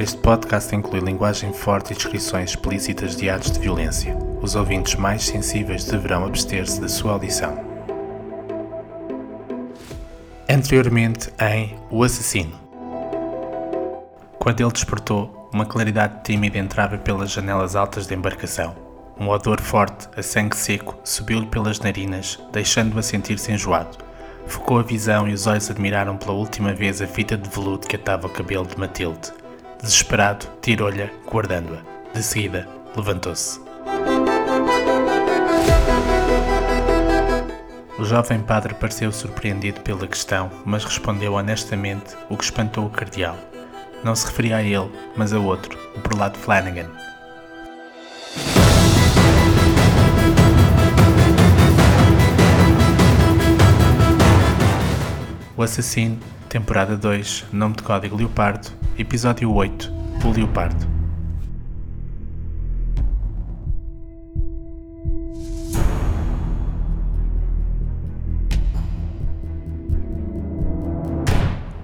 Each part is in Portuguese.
Este podcast inclui linguagem forte e descrições explícitas de atos de violência. Os ouvintes mais sensíveis deverão abster-se da sua audição. Anteriormente em O Assassino. Quando ele despertou, uma claridade tímida entrava pelas janelas altas da embarcação. Um odor forte, a sangue seco, subiu-lhe pelas narinas, deixando-o a sentir-se enjoado. Focou a visão e os olhos admiraram pela última vez a fita de veludo que atava o cabelo de Matilde. Desesperado, tirou-lhe, guardando-a. De seguida, levantou-se. O jovem padre pareceu surpreendido pela questão, mas respondeu honestamente, o que espantou o cardeal. Não se referia a ele, mas a outro, o prelado Flanagan. O Assassino, temporada 2, nome de código Leopardo, episódio 8, o Leopardo.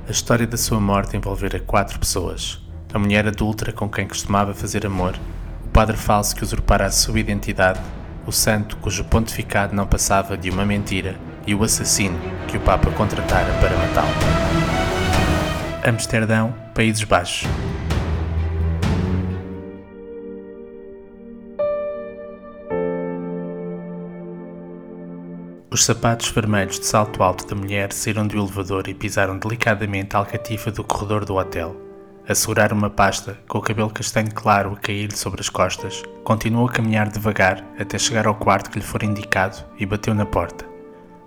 A história da sua morte envolvera quatro pessoas: a mulher adulta com quem costumava fazer amor, o padre falso que usurpara a sua identidade, o santo cujo pontificado não passava de uma mentira e o assassino que o Papa contratara para matá-lo. Amsterdão, Países Baixos. Os sapatos vermelhos de salto alto da mulher saíram do elevador e pisaram delicadamente a alcatifa do corredor do hotel. A segurar uma pasta, com o cabelo castanho claro a cair-lhe sobre as costas, continuou a caminhar devagar até chegar ao quarto que lhe fora indicado e bateu na porta.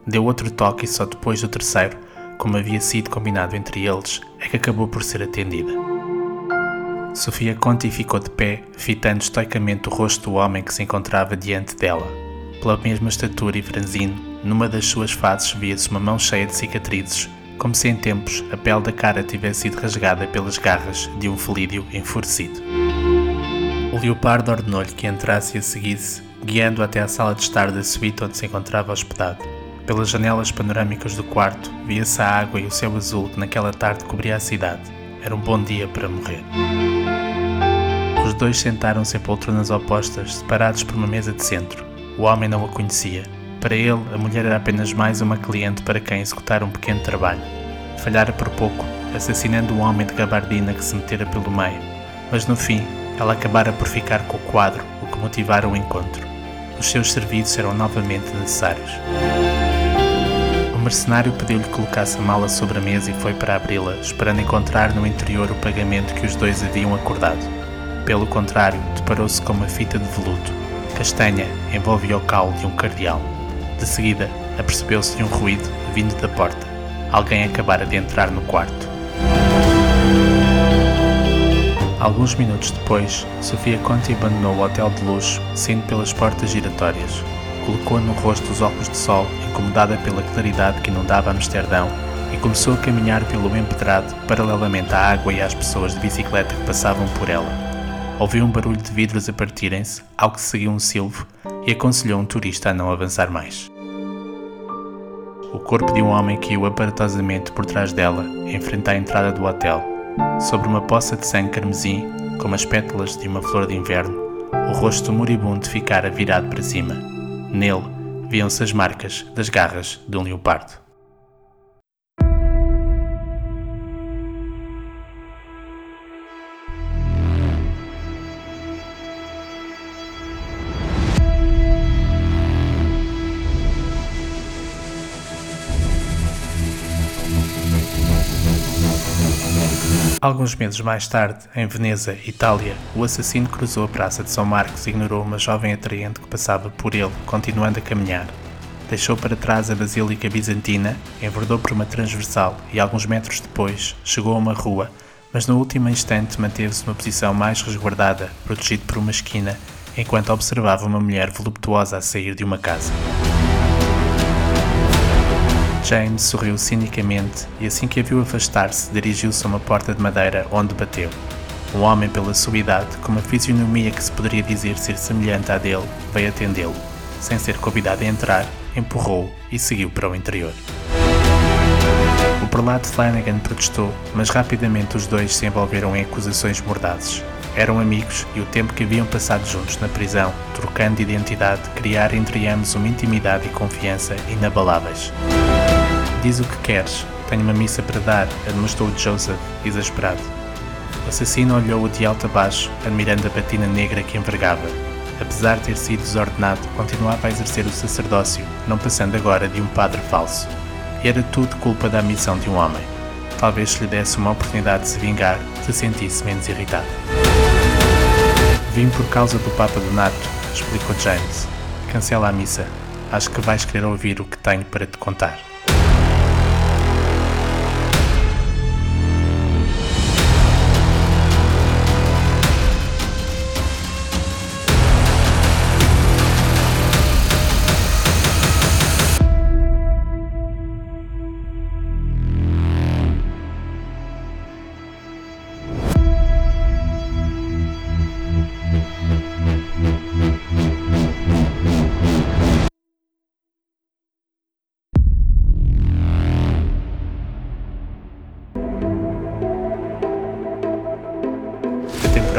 Deu outro toque e só depois do terceiro, como havia sido combinado entre eles, é que acabou por ser atendida. Sofia Conti ficou de pé, fitando estoicamente o rosto do homem que se encontrava diante dela. Pela mesma estatura e franzino, numa das suas faces via-se uma mão cheia de cicatrizes, como se em tempos a pele da cara tivesse sido rasgada pelas garras de um felídeo enfurecido. O leopardo ordenou-lhe que entrasse e a seguisse, guiando até à sala de estar da suíte onde se encontrava hospedado. Pelas janelas panorâmicas do quarto, via-se a água e o céu azul que naquela tarde cobria a cidade. Era um bom dia para morrer. Os dois sentaram-se em poltronas opostas, separados por uma mesa de centro. O homem não a conhecia. Para ele, a mulher era apenas mais uma cliente para quem executar um pequeno trabalho. Falhara por pouco, assassinando o homem de gabardina que se metera pelo meio. Mas no fim, ela acabara por ficar com o quadro, o que motivara o encontro. Os seus serviços eram novamente necessários. Mercenário pediu-lhe que colocasse a mala sobre a mesa e foi para abri-la, esperando encontrar no interior o pagamento que os dois haviam acordado. Pelo contrário, deparou-se com uma fita de veludo. Castanha envolvia o caule de um cardeal. De seguida, apercebeu-se de um ruído vindo da porta. Alguém acabara de entrar no quarto. Alguns minutos depois, Sofia Conti abandonou o hotel de luxo, saindo pelas portas giratórias. Colocou no rosto os óculos de sol, incomodada pela claridade que inundava Amsterdão, e começou a caminhar pelo empedrado, paralelamente à água e às pessoas de bicicleta que passavam por ela. Ouviu um barulho de vidros a partirem-se, ao que seguiu um silvo, e aconselhou um turista a não avançar mais. O corpo de um homem caiu aparatosamente por trás dela, em frente à entrada do hotel. Sobre uma poça de sangue carmesim, como as pétalas de uma flor de inverno, o rosto moribundo ficara virado para cima. Nele, viam-se as marcas das garras de um leopardo. Alguns meses mais tarde, em Veneza, Itália, o assassino cruzou a Praça de São Marcos e ignorou uma jovem atraente que passava por ele, continuando a caminhar. Deixou para trás a Basílica Bizantina, enverdou por uma transversal e, alguns metros depois, chegou a uma rua, mas no último instante manteve-se numa posição mais resguardada, protegido por uma esquina, enquanto observava uma mulher voluptuosa a sair de uma casa. James sorriu cinicamente e, assim que a viu afastar-se, dirigiu-se a uma porta de madeira onde bateu. Um homem, pela sua idade, com uma fisionomia que se poderia dizer ser semelhante à dele, veio atendê-lo. Sem ser convidado a entrar, empurrou-o e seguiu para o interior. O Por lado, Flanagan protestou, mas rapidamente os dois se envolveram em acusações mordazes. Eram amigos e o tempo que haviam passado juntos na prisão, trocando de identidade, criara entre ambos uma intimidade e confiança inabaláveis. Diz o que queres, tenho uma missa para dar, administrou Joseph, exasperado. O assassino olhou-o de alto a baixo, admirando a patina negra que envergava. Apesar de ter sido desordenado, continuava a exercer o sacerdócio, não passando agora de um padre falso. Era tudo culpa da ambição de um homem. Talvez se lhe desse uma oportunidade de se vingar, se sentisse menos irritado. Vim por causa do Papa Donato, explicou James. Cancela a missa. Acho que vais querer ouvir o que tenho para te contar.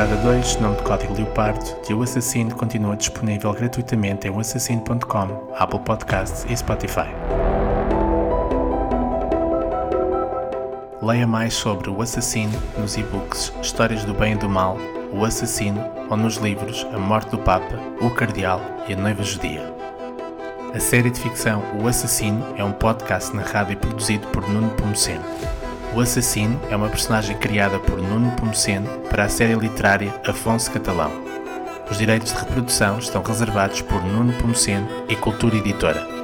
Temporada 2, nome de código Leopardo, de O Assassino continua disponível gratuitamente em oassassino.com, Apple Podcasts e Spotify. Leia mais sobre O Assassino nos e-books Histórias do Bem e do Mal, O Assassino ou nos livros A Morte do Papa, O Cardeal e A Noiva Judia. A série de ficção O Assassino é um podcast narrado e produzido por Nuno Pomoceno. O assassino é uma personagem criada por Nuno Pomoceno para a série literária Afonso Catalão. Os direitos de reprodução estão reservados por Nuno Pomoceno e Cultura Editora.